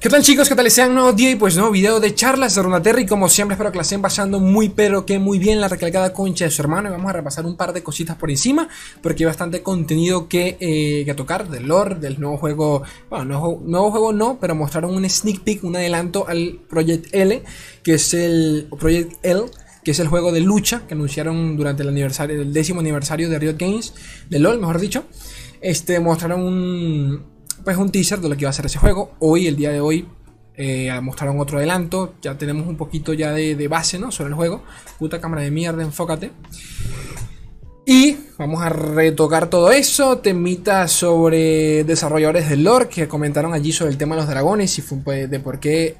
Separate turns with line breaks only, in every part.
¿Qué tal chicos? ¿Qué tal? Sean nuevo día y pues nuevo video de charlas de Runaterra y como siempre espero que la estén pasando muy pero que muy bien la recalcada concha de su hermano y vamos a repasar un par de cositas por encima porque hay bastante contenido que, eh, que tocar del lore, del nuevo juego, bueno, nuevo, nuevo, juego no, pero mostraron un sneak peek, un adelanto al Project L, que es el Project L que es el juego de lucha que anunciaron durante el aniversario, el décimo aniversario de Riot Games, de LOL, mejor dicho. Este, mostraron un, pues un teaser de lo que iba a ser ese juego. Hoy, el día de hoy, eh, mostraron otro adelanto. Ya tenemos un poquito ya de, base, ¿no? Sobre el juego. Puta cámara de mierda, enfócate. Y vamos a retocar todo eso. Temitas sobre desarrolladores del lore que comentaron allí sobre el tema de los dragones y pues, de por qué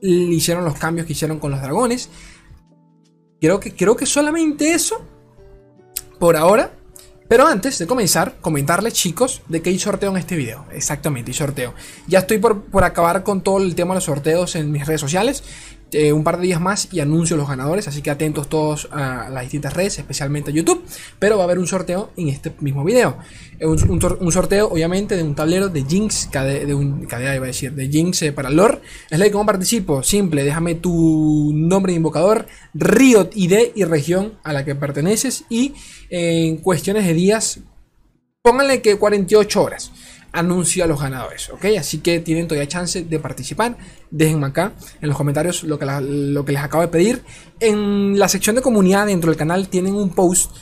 hicieron los cambios que hicieron con los dragones. Creo que, creo que solamente eso. Por ahora. Pero antes de comenzar, comentarles chicos de que hay sorteo en este video. Exactamente, hay sorteo. Ya estoy por, por acabar con todo el tema de los sorteos en mis redes sociales. Eh, un par de días más y anuncio los ganadores, así que atentos todos a las distintas redes, especialmente a YouTube, pero va a haber un sorteo en este mismo video. Eh, un, sorteo, obviamente, de un tablero de Jinx, de, un cadena, iba a decir, de Jinx eh, para lore. Es la cómo participo, simple, déjame tu nombre de invocador, Riot, ID y región a la que perteneces y en cuestiones de días, pónganle que 48 horas anuncio a los ganadores, ¿ok? Así que tienen todavía chance de participar. Déjenme acá en los comentarios lo que, lo que les acabo de pedir. En la sección de comunidad dentro del canal tienen un post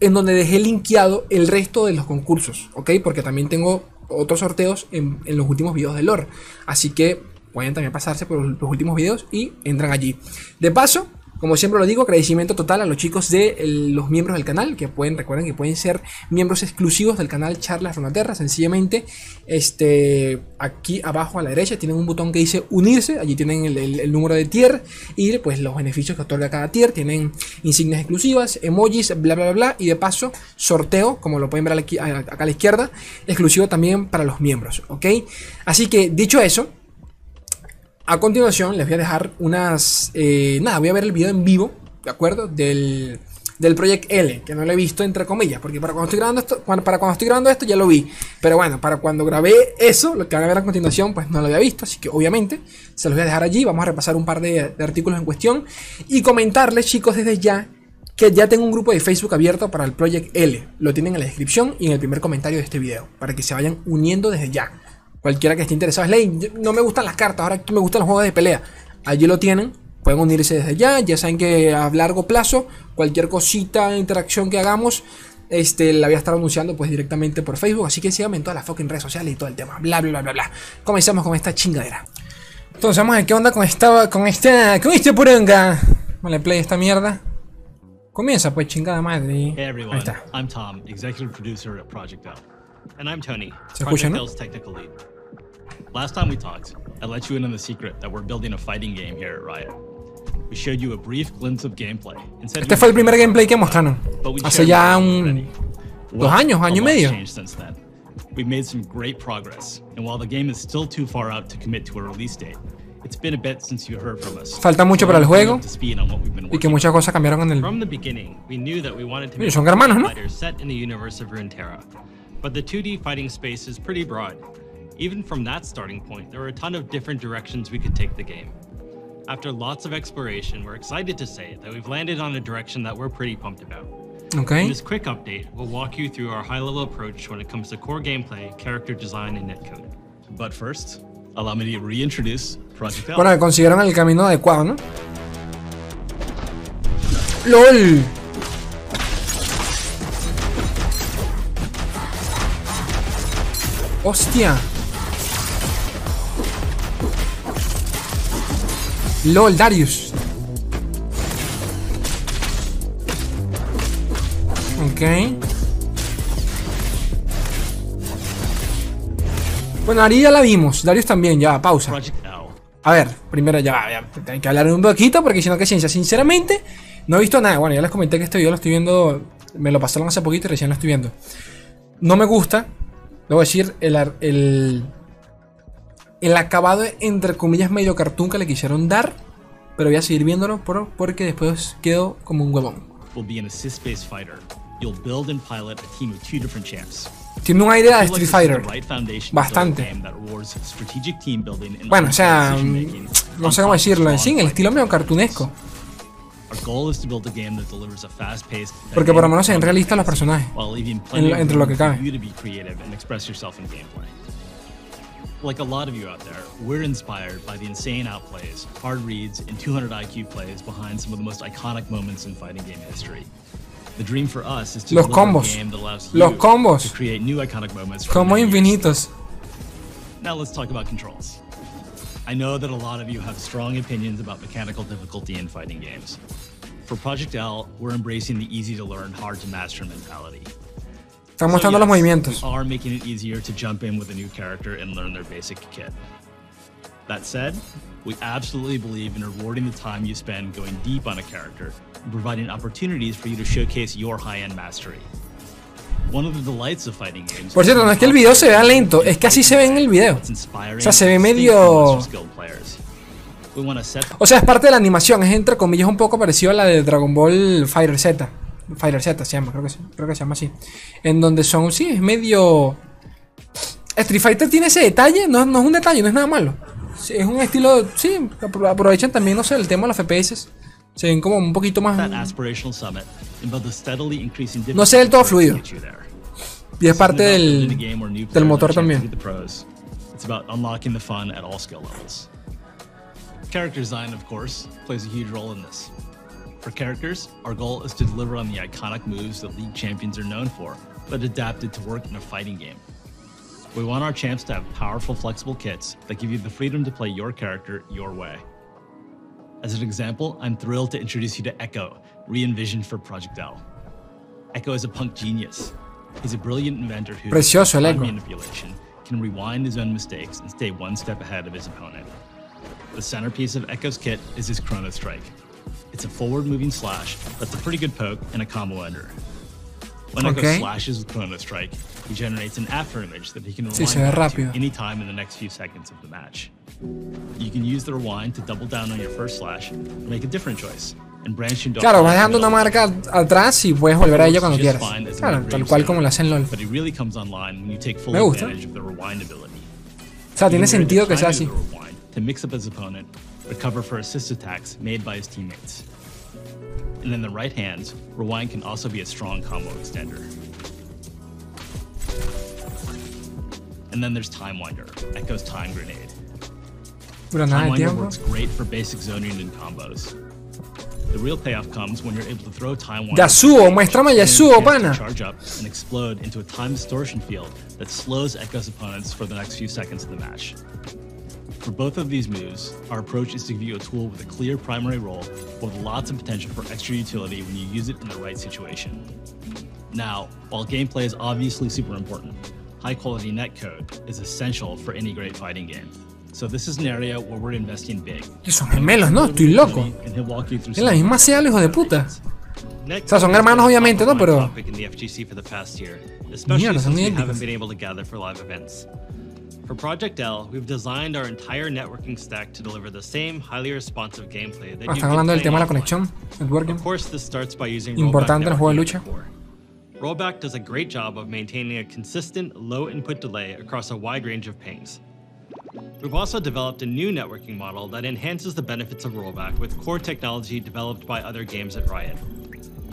en donde dejé linkeado el resto de los concursos, ¿ok? Porque también tengo otros sorteos en, en los últimos videos de lore. Así que pueden también pasarse por los últimos videos y entran allí. De paso, como siempre lo digo, agradecimiento total a los chicos de los miembros del canal, que pueden, recuerden que pueden ser miembros exclusivos del canal Charlas Ronaterra. Sencillamente, este, aquí abajo a la derecha tienen un botón que dice unirse, allí tienen el, número de tier y pues los beneficios que otorga cada tier. Tienen insignias exclusivas, emojis, bla bla bla, y de paso sorteo, como lo pueden ver aquí, acá a la izquierda, exclusivo también para los miembros, ¿ok? Así que dicho eso, a continuación les voy a dejar unas... Eh, nada, voy a ver el video en vivo, ¿de acuerdo? Del, del Project L, que no lo he visto entre comillas, porque para cuando estoy grabando esto, para cuando estoy grabando esto ya lo vi. Pero bueno, para cuando grabé eso, lo que van a ver a continuación, pues no lo había visto, así que obviamente se los voy a dejar allí. Vamos a repasar un par de, artículos en cuestión y comentarles, chicos, desde ya que ya tengo un grupo de Facebook abierto para el Project L. Lo tienen en la descripción y en el primer comentario de este video, para que se vayan uniendo desde ya. Cualquiera que esté interesado. Es ley, no me gustan las cartas, ahora me gustan los juegos de pelea. Allí lo tienen. Pueden unirse desde ya. Ya saben que a largo plazo, cualquier cosita, interacción que hagamos, este, la voy a estar anunciando pues directamente por Facebook. Así que síganme en todas las fucking redes sociales y todo el tema. Bla, bla, bla, bla. Comenzamos con esta chingadera. Entonces vamos a ver qué onda con esta, con esta, con este puranga. Vale, play esta mierda. Comienza pues chingada madre. Ahí está. I'm Tom, executive producer at Project L. And I'm Tony, Project L's technical lead. Last time we talked, I let you in on the secret that we're building a fighting game here at Riot. We showed you a brief glimpse of gameplay. Este fue el primer gameplay que mostraron. Hace ya un dos años, año y medio. We've made some great progress, and while the game is still too far out to commit to a release date, it's been a bit since you heard from us. Falta mucho para el juego y que muchas cosas cambiaron en el. From the beginning, we knew that we wanted to make son hermanos, ¿no? set in the universe of Runeterra, but the 2D fighting space is pretty broad. Even from that starting point, there are a ton of different directions we could take the game. After lots of exploration, we're excited to say that we've landed on a direction that we're pretty pumped about. Okay. In this quick update, we'll walk you through our high-level approach when it comes to core gameplay, character design, and netcode. But first, allow me to reintroduce Project L. Bueno, consiguieron el camino adecuado, ¿no? ¡LOL! ¡Hostia! LOL, Darius. Ok. Bueno, Ari ya la vimos. Darius también, ya, pausa. A ver, primero ya, ya, hay que hablar un poquito porque si no, que ciencia. Sinceramente, no he visto nada. Bueno, ya les comenté que este video lo estoy viendo. Me lo pasaron hace poquito y recién lo estoy viendo. No me gusta. Debo decir, el, el, el acabado, entre comillas, medio cartoon que le quisieron dar. Pero voy a seguir viéndolo por, porque después quedo como un huevón. Tiene un aire a Street Fighter. Bastante. Bueno, o sea, mm, no sé cómo decirlo. En sí, el estilo medio cartunesco. Porque por lo menos se ven realistas los personajes. entre lo que cabe.
Like a lot of you out there, we're inspired by the insane outplays, hard reads, and 200 IQ plays behind some of the most iconic moments in fighting game history. The dream for us is to
Los combos.
a game that allows
Los
you
combos.
to create new iconic moments.
Como infinitos.
Now let's talk about controls. I know that a lot of you have strong opinions about mechanical difficulty in fighting games. For Project L, we're embracing the easy to learn, hard to master mentality.
Están mostrando los movimientos.
We are making it easier to jump in with a new character and learn their basic kit. That said, we absolutely believe in rewarding the time you spend going deep on a character and providing opportunities for you to showcase your high-end mastery. One of the delights of fighting games
Por cierto, no es que el video se vea lento, es que así se ve en el video. O sea, se ve medio... O sea, es parte de la animación, es entre comillas un poco parecido a la de Dragon Ball Fighter Z. Fighter Z se llama, creo que, creo que se llama así. En donde son, sí, es medio... Street Fighter tiene ese detalle, no, no es un detalle, no es nada malo. es un estilo, sí, aprovechan también, no sé, el tema de los FPS. Se ven como un poquito más... No sé del todo fluido. Y es parte del, del motor también.
Character design, of course, plays a huge role in this. For characters, our goal is to deliver on the iconic moves that League champions are known for, but adapted to work in a fighting game. We want our champs to have powerful, flexible kits that give you the freedom to play your character your way. As an example, I'm thrilled to introduce you to Echo, re-envisioned for Project L. Echo is a punk genius. He's a brilliant inventor who,
Precioso,
by manipulation, can rewind his own mistakes and stay one step ahead of his opponent. The centerpiece of Echo's kit is his Chrono Strike, it's a forward-moving slash that's a pretty good poke and a combo ender. When okay. Slashes with Chrono Strike, he generates an after image that he can rewind sí, to any time in the next few seconds of the match. You can use the rewind to double down on your first slash make a different choice.
Claro, vas dejando una marca atrás y puedes volver a ella cuando quieras. Claro, tal cual como lo hacen LOL. Me gusta. O sea, tiene sentido que sea así.
Recover for assist attacks made by his teammates. And in the right hand, Rewind can also be a strong combo extender. And then there's Time Winder, Echo's Time Grenade. Time Winder works great for basic zoning and combos. The real payoff comes when you're able to throw Time Winder.
Yasuo, muéstrame Yasuo, pana.
Charge up and explode into a time distortion field that slows Echo's opponents for the next few seconds of the match. For both of these moves, our approach is to give you a tool with a clear primary role, with lots of potential for extra utility when you use it in the right situation. Now, while gameplay is obviously super important, high quality netcode is essential for any great fighting game. So this is an area where we're investing big.
Son gemelos, ¿no? Estoy loco. Es la misma sea, hijo de puta. O sea, son hermanos obviamente, ¿no? Pero... Mierda, son idénticos.
For Project L, we've designed our entire networking stack to deliver the same highly responsive gameplay that
Están hablando del tema de la conexión, networking.
Of course, this starts by using
Importante en el juego de lucha.
Rollback does a great job of maintaining a consistent low input delay across a wide range of pings. We've also developed a new networking model that enhances the benefits of rollback with core technology developed by other games at Riot.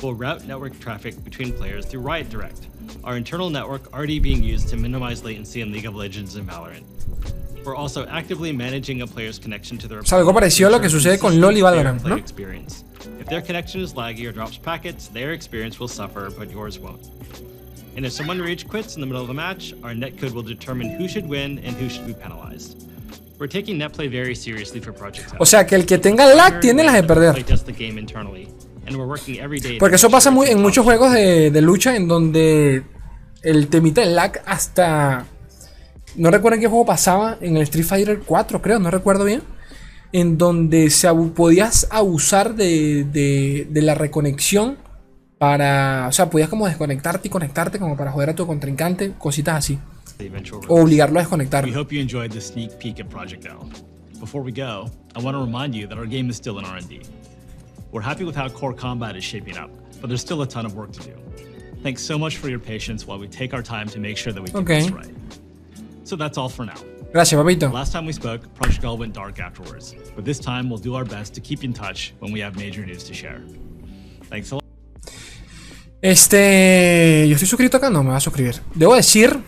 We'll route network traffic between players through Riot Direct, our internal network already being used to minimize latency in League of Legends and Valorant. We're also actively managing a player's connection to their
algo parecido a lo que sucede con LoL y Valorant, ¿no?
Experience. If their connection is laggy or drops packets, their experience will suffer, but yours won't. And if someone rage quits in the middle of a match, our netcode will determine who should win and who should be penalized. We're taking netplay very seriously for Project
O sea, que el que tenga lag tiene las de perder. Porque eso pasa muy, en muchos juegos de, de lucha en donde el temita del lag hasta... No recuerdo en qué juego pasaba, en el Street Fighter 4 creo, no recuerdo bien. En donde se podías abusar de, de, de, la reconexión para... O sea, podías como desconectarte y conectarte como para joder a tu contrincante, cositas así. O obligarlo a desconectar.
We hope you enjoyed the sneak peek at Project L. Before we go, I want to remind you that our game is still in R&D. We're happy with how core combat is shaping up, but there's still a ton of work to do. Thanks so much for your patience while we take our time to make sure that we do
Okay.
this right. So that's all for now.
Gracias, papito.
Last time we spoke, Project Girl went dark afterwards, but this time we'll do our best to keep in touch when we have major news to share. Thanks a lot.
Este. Yo estoy suscrito acá, no me va a suscribir. Debo decir.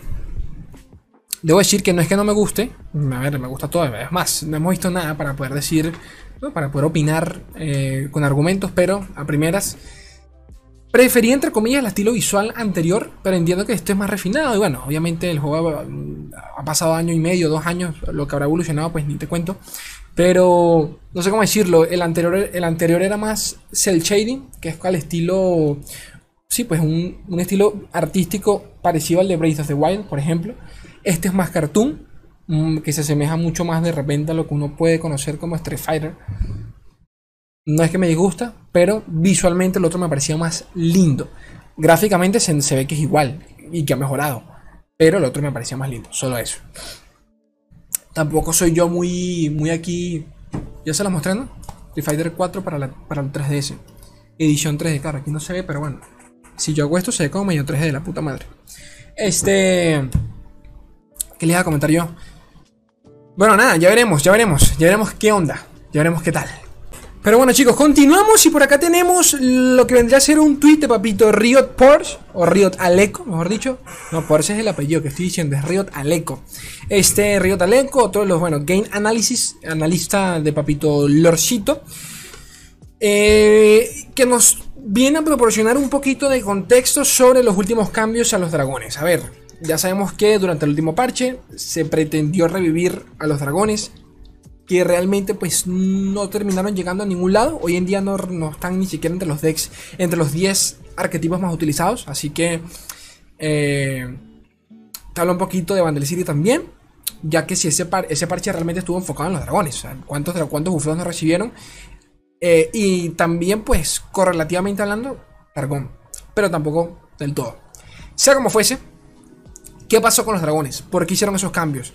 Debo decir que no es que no me guste. A ver, me gusta todo. Es más, no hemos visto nada para poder decir. Para poder opinar eh, con argumentos, pero a primeras. Preferí, entre comillas, el estilo visual anterior, pero entiendo que este es más refinado. Y bueno, obviamente el juego ha, pasado año y medio, dos años, lo que habrá evolucionado, pues ni te cuento. Pero no sé cómo decirlo. El anterior, el anterior era más cel shading, que es al estilo sí, pues un, un estilo artístico parecido al de Breath of the Wild, por ejemplo. Este es más cartoon, que se asemeja mucho más de repente a lo que uno puede conocer como Street Fighter. No es que me disgusta, pero visualmente el otro me parecía más lindo. Gráficamente se, se ve que es igual y que ha mejorado, pero el otro me parecía más lindo, solo eso. Tampoco soy yo muy, muy aquí. Ya se lo mostré, ¿no? Street Fighter 4 para, la, para el 3DS. Edición 3D, claro, aquí no se ve, pero bueno. Si yo hago esto, se ve como medio 3D de la puta madre. Este. ¿Qué les iba a comentar yo? Bueno, nada, ya veremos, ya veremos. Ya veremos qué onda. Ya veremos qué tal. Pero bueno, chicos, continuamos y por acá tenemos lo que vendría a ser un tweet de papito Riot Porsche, o Riot Aleco, mejor dicho. No, Porsche es el apellido que estoy diciendo, es Riot Aleco. Este Riot Aleco, todos los, bueno, Game Analysis, analista de papito Lorcito, eh, que nos viene a proporcionar un poquito de contexto sobre los últimos cambios a los dragones. A ver, ya sabemos que durante el último parche se pretendió revivir a los dragones que realmente pues no terminaron llegando a ningún lado. Hoy en día no, no están ni siquiera entre los decks, entre los 10 arquetipos más utilizados. Así que eh, te habla un poquito de Vandal City también. Ya que si ese, par ese parche realmente estuvo enfocado en los dragones. ¿cuántos, cuántos bufeos nos recibieron? Eh, y también pues correlativamente hablando, dragón. Pero tampoco del todo. Sea como fuese, ¿qué pasó con los dragones? ¿Por qué hicieron esos cambios?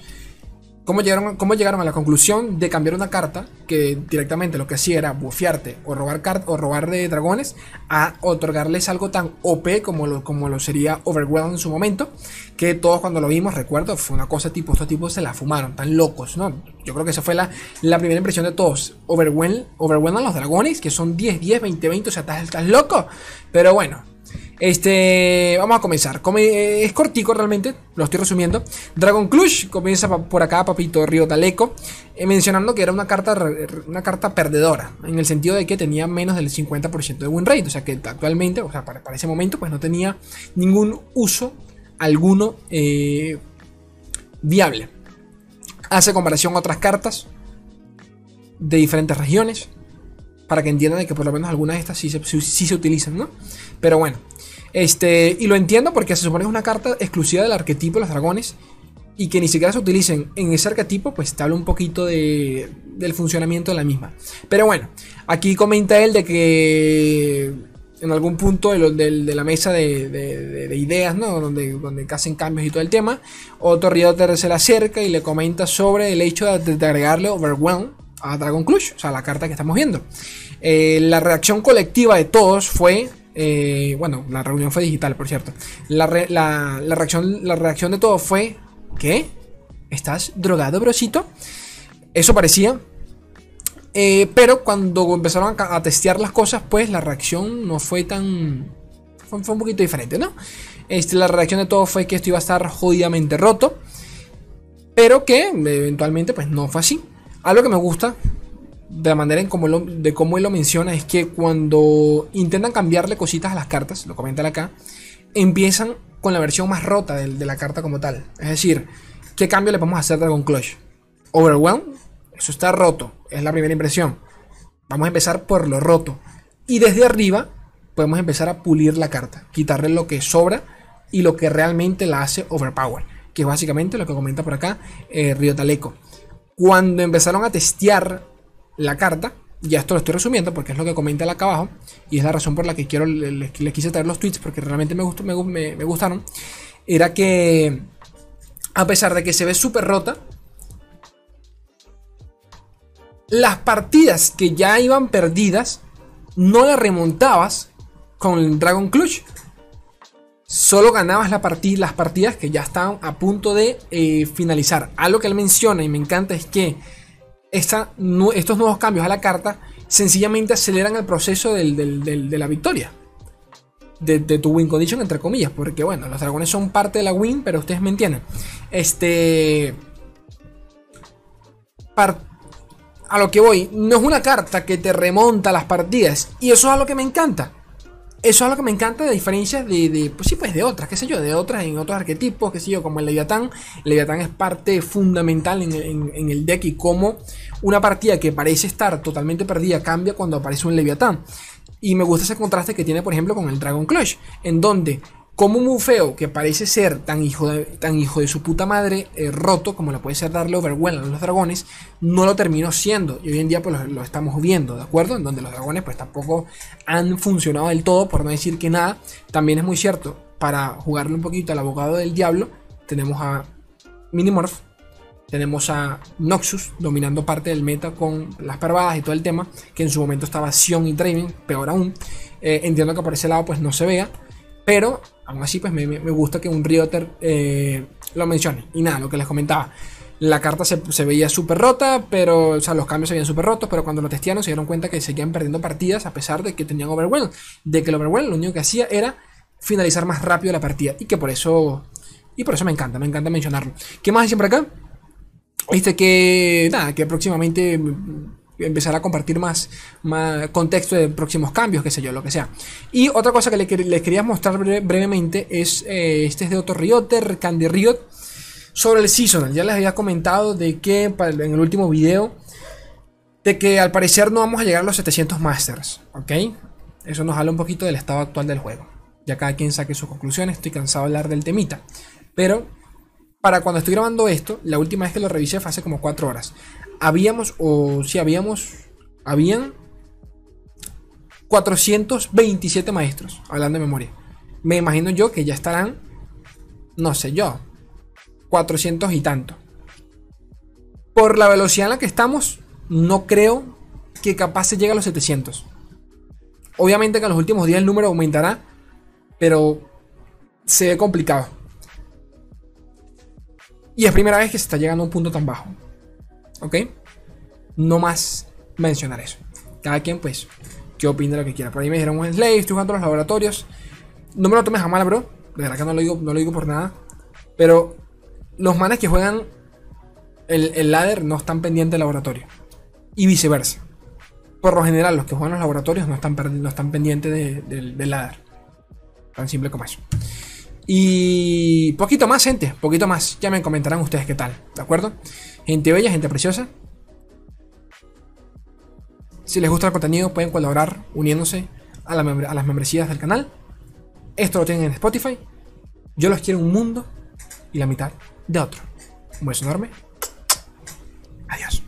¿Cómo llegaron, ¿Cómo llegaron a la conclusión de cambiar una carta que directamente lo que hacía era bufearte o robar, o robar de dragones a otorgarles algo tan OP como lo, como lo sería Overwhelm en su momento? Que todos cuando lo vimos, recuerdo, fue una cosa tipo, estos tipos se la fumaron, tan locos, ¿no? Yo creo que esa fue la, la primera impresión de todos. Overwhelm, los dragones, que son 10, 10, 20, 20, o sea, estás, estás loco. Pero bueno, este, vamos a comenzar. Come, es cortico realmente, lo estoy resumiendo. Dragon Clutch comienza por acá, papito Río Taleco, eh, mencionando que era una carta, una carta perdedora, en el sentido de que tenía menos del 50% de win rate. O sea que actualmente, o sea, para, ese momento, pues no tenía ningún uso alguno eh, viable. Hace comparación a otras cartas de diferentes regiones. Para que entiendan de que por lo menos algunas de estas sí se, sí se utilizan, ¿no? Pero bueno, este, y lo entiendo porque se supone que es una carta exclusiva del arquetipo de los dragones. Y que ni siquiera se utilicen en ese arquetipo, pues te habla un poquito de, del funcionamiento de la misma. Pero bueno, aquí comenta él de que en algún punto de, la mesa de, de, ideas, ¿no? Donde, donde hacen cambios y todo el tema, otro Rioter se le acerca y le comenta sobre el hecho de, agregarle Overwhelm a Dragon Clutch, o sea, la carta que estamos viendo. Eh, la reacción colectiva de todos fue eh, bueno, la reunión fue digital, por cierto. La, re, la, la, reacción, la reacción de todo fue: ¿Qué? ¿Estás drogado, brosito? Eso parecía. Eh, pero cuando empezaron a, testear las cosas, pues la reacción no fue tan. Fue, fue un poquito diferente, ¿no? Este, la reacción de todo fue que esto iba a estar jodidamente roto. Pero que eventualmente, pues no fue así. Algo que me gusta de la manera en como lo, de cómo él lo menciona es que cuando intentan cambiarle cositas a las cartas, lo comenta acá, empiezan con la versión más rota de, de, la carta como tal. Es decir, ¿qué cambio le podemos hacer a Dragon Clutch? Overwhelm, eso está roto, es la primera impresión. Vamos a empezar por lo roto. Y desde arriba podemos empezar a pulir la carta, quitarle lo que sobra y lo que realmente la hace overpower, que es básicamente lo que comenta por acá eh, Río Taleco. Cuando empezaron a testear la carta. Ya esto lo estoy resumiendo porque es lo que comenta acá abajo. Y es la razón por la que quiero les, quise traer los tweets porque realmente me, gustó, me, gustaron. Era que a pesar de que se ve súper rota, las partidas que ya iban perdidas no las remontabas con Dragon Clutch. solo ganabas la las partidas que ya estaban a punto de eh, finalizar. Algo que él menciona y me encanta es que estos nuevos cambios a la carta sencillamente aceleran el proceso de la victoria. De, tu win condition, entre comillas. Porque bueno, los dragones son parte de la win, pero ustedes me entienden. Este. a lo que voy, no es una carta que te remonta las partidas. Y eso es a lo que me encanta. Eso es lo que me encanta de diferencias de, pues sí, pues de otras, qué sé yo, de otras en otros arquetipos, qué sé yo, como el Leviatán. El Leviatán es parte fundamental en, el deck y como una partida que parece estar totalmente perdida cambia cuando aparece un Leviatán. Y me gusta ese contraste que tiene, por ejemplo, con el Dragon Clash, en donde como un bufeo que parece ser tan hijo de, tan hijo de su puta madre eh, roto como lo puede ser darle overwhelm a los dragones, no lo terminó siendo. Y hoy en día pues lo, estamos viendo, ¿de acuerdo? En donde los dragones pues tampoco han funcionado del todo, por no decir que nada. También es muy cierto, para jugarle un poquito al abogado del diablo, tenemos a Minimorph, tenemos a Noxus dominando parte del meta con las pervadas y todo el tema, que en su momento estaba Sion y Draven, peor aún. Eh, entiendo que por ese lado pues no se vea, pero aún así, pues me, gusta que un Rioter eh, lo mencione. Y nada, lo que les comentaba. La carta se, veía súper rota, pero, o sea, los cambios se veían súper rotos, pero cuando lo testearon se dieron cuenta que seguían perdiendo partidas a pesar de que tenían Overwhelm. De que el Overwhelm lo único que hacía era finalizar más rápido la partida. Y que por eso, y por eso me encanta, me encanta mencionarlo. ¿Qué más hay siempre acá? Viste que, nada, que próximamente empezar a compartir más, contexto de próximos cambios, qué sé yo, lo que sea. Y otra cosa que les, quería mostrar brevemente es, eh, este es de otro Rioter, Candy Riot, sobre el Seasonal. Ya les había comentado de que en el último video, de que al parecer no vamos a llegar a los 700 Masters, ¿ok? Eso nos habla un poquito del estado actual del juego. Ya cada quien saque sus conclusiones, estoy cansado de hablar del temita. Pero para cuando estoy grabando esto, la última vez que lo revisé fue hace como 4 horas habíamos, o si habíamos, habían 427 maestros, hablando de memoria. Me imagino yo que ya estarán, no sé yo, 400 y tanto. Por la velocidad en la que estamos, no creo que capaz se llegue a los 700. Obviamente que en los últimos días el número aumentará, pero se ve complicado. Y es primera vez que se está llegando a un punto tan bajo. ¿Ok? No más mencionar eso. Cada quien, pues, que opine lo que quiera. Por ahí me dijeron, un slave, estoy jugando los laboratorios. No me lo tomes a mal, bro. De verdad que no lo digo, no lo digo por nada. Pero los manes que juegan el, ladder no están pendientes del laboratorio. Y viceversa. Por lo general, los que juegan los laboratorios no están, no están pendientes del ladder. Tan simple como eso. Y poquito más, gente, poquito más. Ya me comentarán ustedes qué tal, ¿de acuerdo? Gente bella, gente preciosa. Si les gusta el contenido pueden colaborar uniéndose a, las membresías del canal. Esto lo tienen en Spotify. Yo los quiero un mundo y la mitad de otro. Un beso enorme. Adiós.